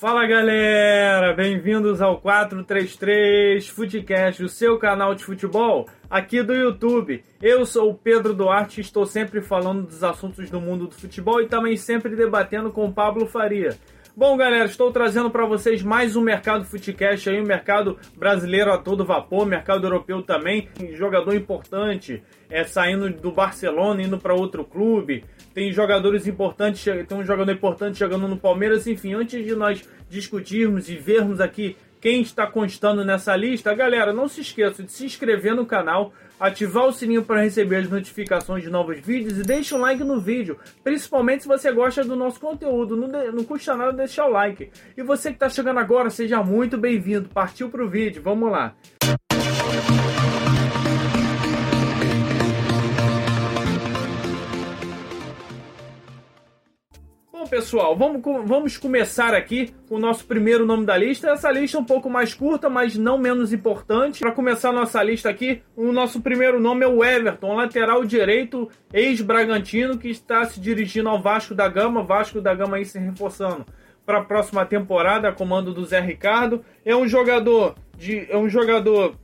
Fala galera, bem-vindos ao 433 Futecast, o seu canal de futebol aqui do YouTube. Eu sou o Pedro Duarte e estou sempre falando dos assuntos do mundo do futebol e também sempre debatendo com o Pablo Faria. Bom, galera, estou trazendo para vocês mais um mercado Footcast aí, um mercado brasileiro a todo vapor, mercado europeu também, jogador importante, é saindo do Barcelona, indo para outro clube. Tem jogadores importantes, tem um jogador importante jogando no Palmeiras, enfim, antes de nós discutirmos e vermos aqui quem está constando nessa lista, galera, não se esqueça de se inscrever no canal, ativar o sininho para receber as notificações de novos vídeos e deixa um like no vídeo, principalmente se você gosta do nosso conteúdo, não, de, não custa nada deixar o like. E você que está chegando agora, seja muito bem-vindo, partiu para o vídeo, vamos lá. Pessoal, vamos, vamos começar aqui com o nosso primeiro nome da lista. Essa lista é um pouco mais curta, mas não menos importante. Para começar nossa lista aqui, o nosso primeiro nome é o Everton, lateral direito, ex-Bragantino, que está se dirigindo ao Vasco da Gama. Vasco da Gama aí se reforçando para a próxima temporada, comando do Zé Ricardo. É um jogador de, é um jogador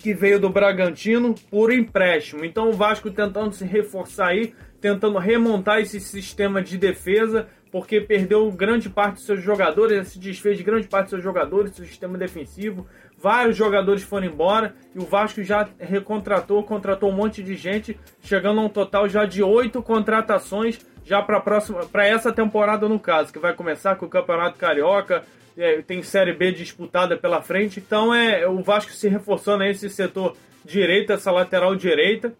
que veio do Bragantino por empréstimo. Então o Vasco tentando se reforçar aí tentando remontar esse sistema de defesa, porque perdeu grande parte dos seus jogadores, se desfez de grande parte dos seus jogadores, seu sistema defensivo. Vários jogadores foram embora e o Vasco já recontratou, contratou um monte de gente, chegando a um total já de oito contratações já para próxima, para essa temporada no caso, que vai começar com o Campeonato Carioca, é, tem Série B disputada pela frente. Então é o Vasco se reforçando esse setor direito, essa lateral direita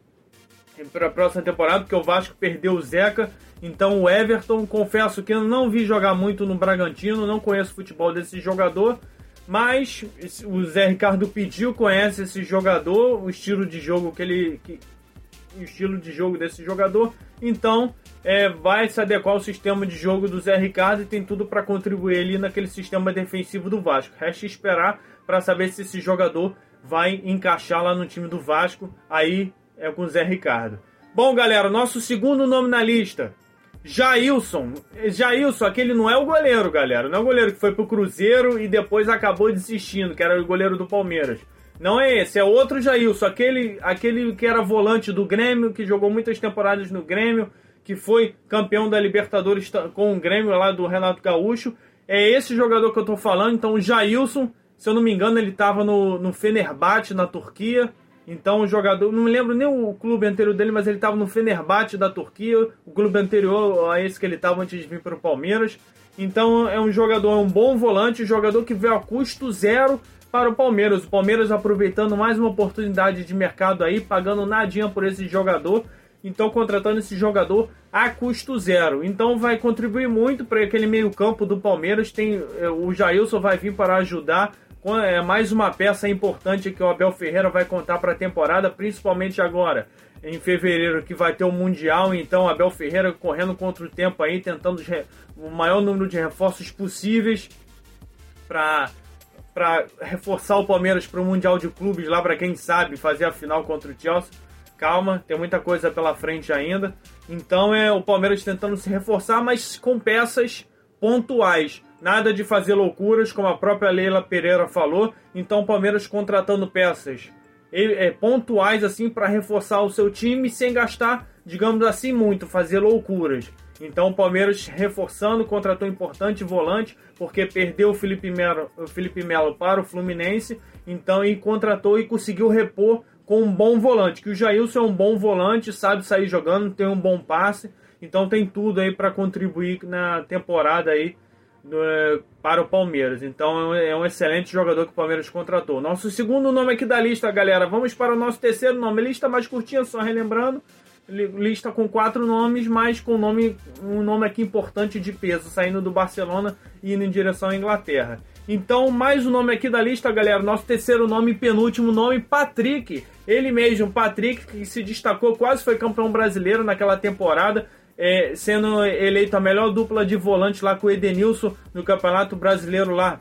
para a próxima temporada, porque o Vasco perdeu o Zeca. Então o Everton, confesso que eu não vi jogar muito no Bragantino, não conheço o futebol desse jogador, mas o Zé Ricardo pediu, conhece esse jogador, o estilo de jogo que ele. Que, estilo de jogo desse jogador. Então é, vai se adequar ao sistema de jogo do Zé Ricardo e tem tudo para contribuir ali naquele sistema defensivo do Vasco. Resta esperar para saber se esse jogador vai encaixar lá no time do Vasco. Aí é com o Zé Ricardo. Bom, galera, nosso segundo nome na lista. Jailson. Jailson, aquele não é o goleiro, galera. Não é o goleiro que foi pro Cruzeiro e depois acabou desistindo, que era o goleiro do Palmeiras. Não é esse, é outro Jailson, aquele, aquele que era volante do Grêmio, que jogou muitas temporadas no Grêmio, que foi campeão da Libertadores com o Grêmio lá do Renato Gaúcho. É esse jogador que eu tô falando. Então, o Jailson, se eu não me engano, ele tava no, no Fenerbahçe, na Turquia. Então o jogador, não me lembro nem o clube anterior dele, mas ele estava no Fenerbahçe da Turquia, o clube anterior a esse que ele estava antes de vir para o Palmeiras. Então é um jogador, é um bom volante, um jogador que veio a custo zero para o Palmeiras. O Palmeiras aproveitando mais uma oportunidade de mercado aí, pagando nadinha por esse jogador. Então contratando esse jogador a custo zero. Então vai contribuir muito para aquele meio campo do Palmeiras. Tem é, o Jailson vai vir para ajudar é mais uma peça importante que o Abel Ferreira vai contar para a temporada, principalmente agora em fevereiro que vai ter o Mundial, então Abel Ferreira correndo contra o tempo aí, tentando o maior número de reforços possíveis para para reforçar o Palmeiras para o Mundial de Clubes lá para quem sabe fazer a final contra o Chelsea. Calma, tem muita coisa pela frente ainda. Então é o Palmeiras tentando se reforçar, mas com peças pontuais. Nada de fazer loucuras, como a própria Leila Pereira falou. Então, o Palmeiras contratando peças é, pontuais assim para reforçar o seu time sem gastar, digamos assim, muito, fazer loucuras. Então o Palmeiras reforçando, contratou importante volante, porque perdeu o Felipe Melo, para o Fluminense, então e contratou e conseguiu repor com um bom volante, que o Jailson é um bom volante, sabe sair jogando, tem um bom passe, então tem tudo aí para contribuir na temporada aí é, para o Palmeiras. Então é um excelente jogador que o Palmeiras contratou. Nosso segundo nome aqui da lista, galera. Vamos para o nosso terceiro nome. Lista mais curtinha, só relembrando. Lista com quatro nomes, mas com nome, um nome aqui importante de peso, saindo do Barcelona e indo em direção à Inglaterra. Então, mais um nome aqui da lista, galera. Nosso terceiro nome, penúltimo nome, Patrick. Ele mesmo, Patrick, que se destacou, quase foi campeão brasileiro naquela temporada é, sendo eleito a melhor dupla de volante lá com o Edenilson no Campeonato Brasileiro lá,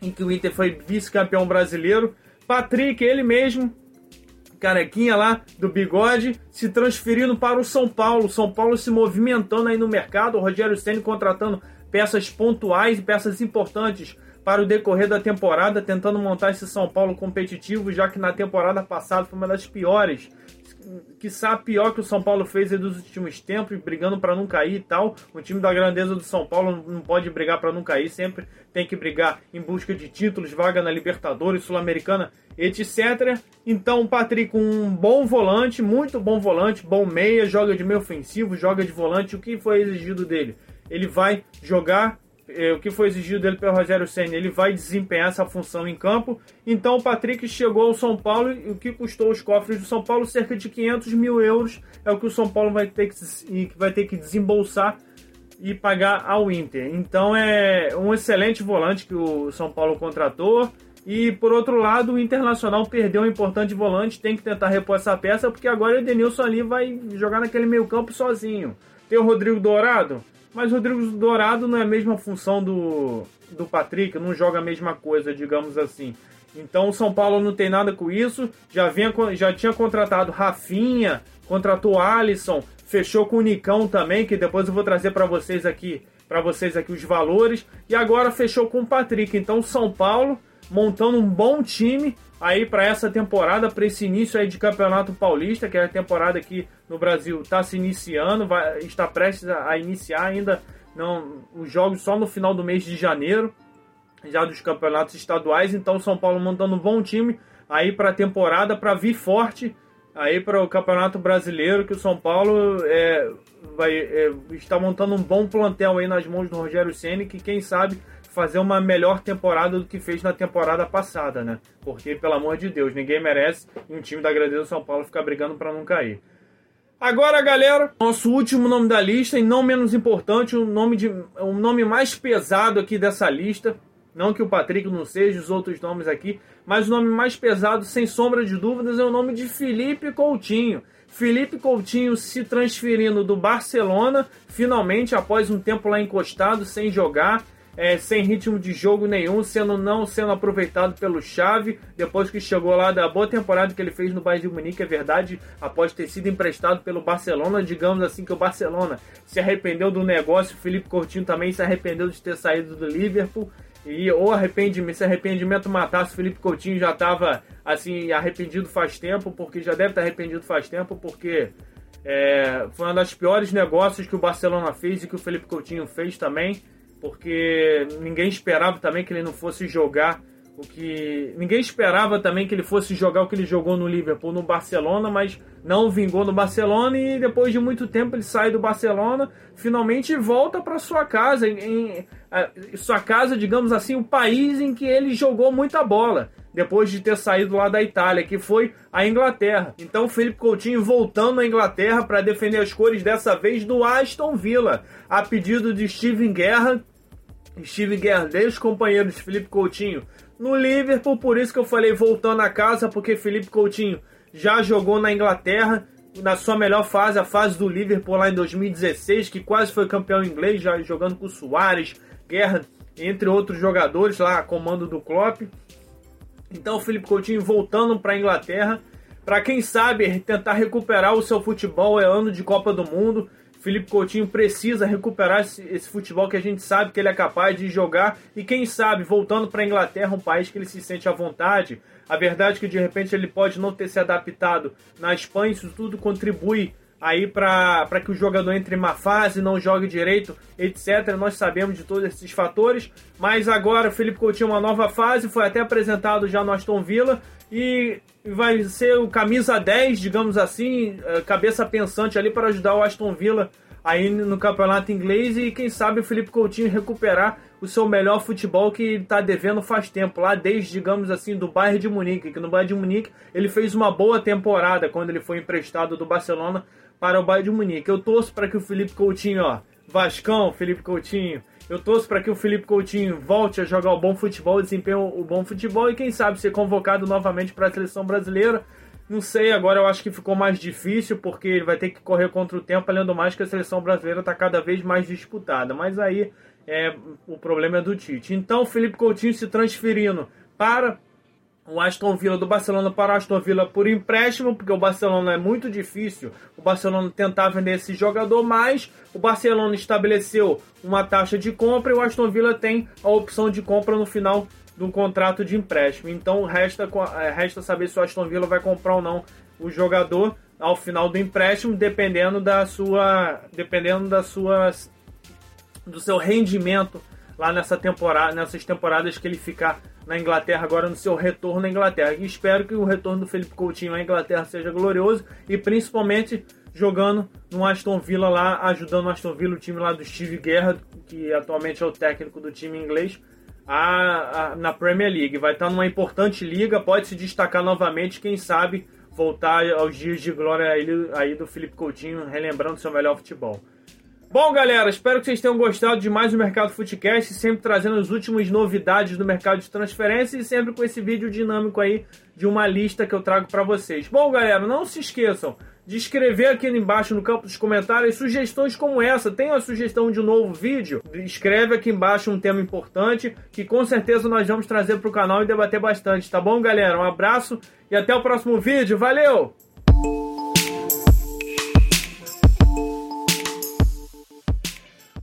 em que o Inter foi vice-campeão brasileiro. Patrick, ele mesmo, carequinha lá do bigode, se transferindo para o São Paulo. São Paulo se movimentando aí no mercado, o Rogério Ceni contratando peças pontuais e peças importantes para o decorrer da temporada, tentando montar esse São Paulo competitivo, já que na temporada passada foi uma das piores quiçá pior que o São Paulo fez dos últimos tempos, brigando para não cair e tal. O time da grandeza do São Paulo não pode brigar para não cair, sempre tem que brigar em busca de títulos, vaga na Libertadores, Sul-Americana, etc. Então Patrick, um bom volante, muito bom volante, bom meia, joga de meio ofensivo, joga de volante. O que foi exigido dele? Ele vai jogar é, o que foi exigido dele pelo Rogério Senna, ele vai desempenhar essa função em campo. Então o Patrick chegou ao São Paulo e o que custou os cofres do São Paulo cerca de 500 mil euros é o que o São Paulo vai ter que, vai ter que desembolsar e pagar ao Inter. Então é um excelente volante que o São Paulo contratou. E por outro lado, o Internacional perdeu um importante volante, tem que tentar repor essa peça, porque agora o Edenilson ali vai jogar naquele meio campo sozinho. Tem o Rodrigo Dourado, mas o Rodrigo Dourado não é a mesma função do, do Patrick, não joga a mesma coisa, digamos assim. Então o São Paulo não tem nada com isso. Já, vinha, já tinha contratado Rafinha, contratou Alisson, fechou com o Nicão também, que depois eu vou trazer para vocês aqui, para vocês aqui os valores. E agora fechou com o Patrick. Então o São Paulo montando um bom time aí para essa temporada, para esse início aí de Campeonato Paulista, que é a temporada aqui no Brasil está se iniciando, vai, está prestes a, iniciar ainda não os jogos só no final do mês de janeiro, já dos campeonatos estaduais. Então São Paulo montando um bom time aí para a temporada para vir forte aí para o Campeonato Brasileiro que o São Paulo é, vai é, está montando um bom plantel aí nas mãos do Rogério Ceni que quem sabe fazer uma melhor temporada do que fez na temporada passada, né? Porque, pelo amor de Deus, ninguém merece um time da Grandeza do São Paulo ficar brigando para não cair. Agora, galera, nosso último nome da lista, e não menos importante, o nome, de, nome mais pesado aqui dessa lista. Não que o Patrick não seja, os outros nomes aqui, mas o nome mais pesado, sem sombra de dúvidas, é o nome de Felipe Coutinho. Felipe Coutinho se transferindo do Barcelona, finalmente, após um tempo lá encostado, sem jogar, é, sem ritmo de jogo nenhum, sendo não sendo aproveitado pelo Xavi, depois que chegou lá da boa temporada que ele fez no Bayern de Munique, é verdade, após ter sido emprestado pelo Barcelona, digamos assim que o Barcelona se arrependeu do negócio, o Felipe Coutinho também se arrependeu de ter saído do Liverpool, e ou arrependimento, se arrependimento matasse, o Felipe Coutinho já estava assim arrependido faz tempo, porque já deve estar arrependido faz tempo, porque é, foi um dos piores negócios que o Barcelona fez e que o Felipe Coutinho fez também porque ninguém esperava também que ele não fosse jogar o que ninguém esperava também que ele fosse jogar o que ele jogou no Liverpool, no Barcelona, mas não vingou no Barcelona e depois de muito tempo ele sai do Barcelona, finalmente volta para sua casa, em, em, sua casa, digamos assim, o país em que ele jogou muita bola, depois de ter saído lá da Itália, que foi a Inglaterra. Então, Felipe Coutinho voltando à Inglaterra para defender as cores dessa vez do Aston Villa, a pedido de Steven Guerra, Steve Guerra, os companheiros Felipe Coutinho no Liverpool, por isso que eu falei voltando a casa, porque Felipe Coutinho já jogou na Inglaterra, na sua melhor fase, a fase do Liverpool lá em 2016, que quase foi campeão inglês, já jogando com Soares, Guerra, entre outros jogadores lá, comando do Klopp. Então, o Felipe Coutinho voltando para a Inglaterra, para quem sabe tentar recuperar o seu futebol, é ano de Copa do Mundo. Felipe Coutinho precisa recuperar esse, esse, futebol que a gente sabe que ele é capaz de jogar e quem sabe voltando para a Inglaterra, um país que ele se sente à vontade. A verdade é que de repente ele pode não ter se adaptado na Espanha, isso tudo contribui aí para que o jogador entre em má fase, não jogue direito, etc. Nós sabemos de todos esses fatores, mas agora o Felipe Coutinho uma nova fase, foi até apresentado já no Aston Villa e vai ser o camisa 10, digamos assim, é, cabeça pensante ali para ajudar o Aston Villa aí no campeonato inglês e quem sabe o Felipe Coutinho recuperar o seu melhor futebol que está devendo faz tempo, lá desde, digamos assim, do Bayern de Munique, que no Bayern de Munique ele fez uma boa temporada quando ele foi emprestado do Barcelona para o Bayern de Munique. Eu torço para que o Felipe Coutinho, ó, Vascão, Felipe Coutinho, eu torço para que o Felipe Coutinho volte a jogar o bom futebol, desempenhe o bom futebol e quem sabe ser convocado novamente para a seleção brasileira. Não sei, agora eu acho que ficou mais difícil porque ele vai ter que correr contra o tempo, além do mais que a seleção brasileira está cada vez mais disputada. Mas aí é, o problema é do Tite. Então, Felipe Coutinho se transferindo para o Aston Villa do Barcelona para o Aston Villa por empréstimo, porque o Barcelona é muito difícil o Barcelona tentar vender esse jogador, mas o Barcelona estabeleceu uma taxa de compra e o Aston Villa tem a opção de compra no final do contrato de empréstimo. Então resta, é, resta saber se o Aston Villa vai comprar ou não o jogador ao final do empréstimo, dependendo da sua, dependendo das suas, do seu rendimento lá nessa temporada, nessas temporadas que ele ficar na Inglaterra agora no seu retorno à Inglaterra. E espero que o retorno do Felipe Coutinho à Inglaterra seja glorioso e principalmente jogando no Aston Villa lá, ajudando o Aston Villa, o time lá do Steve Guerra, que atualmente é o técnico do time inglês, a, a, na Premier League. Vai estar numa importante liga, pode se destacar novamente, quem sabe voltar aos dias de glória aí, aí do Felipe Coutinho, relembrando seu melhor futebol. Bom, galera, espero que vocês tenham gostado de mais um Mercado Footcast, sempre trazendo as últimas novidades do mercado de transferência e sempre com esse vídeo dinâmico aí de uma lista que eu trago para vocês. Bom, galera, não se esqueçam de escrever aqui embaixo no campo dos comentários sugestões como essa. Tem a sugestão de um novo vídeo? Escreve aqui embaixo um tema importante que com certeza nós vamos trazer para o canal e debater bastante, tá bom, galera? Um abraço e até o próximo vídeo. Valeu!